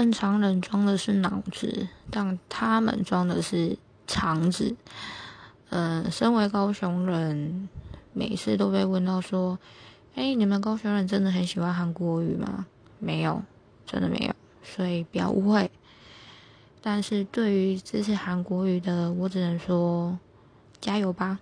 正常人装的是脑子，但他们装的是肠子。嗯，身为高雄人，每次都被问到说：“哎，你们高雄人真的很喜欢韩国语吗？”没有，真的没有，所以不要误会。但是对于支持韩国语的，我只能说加油吧。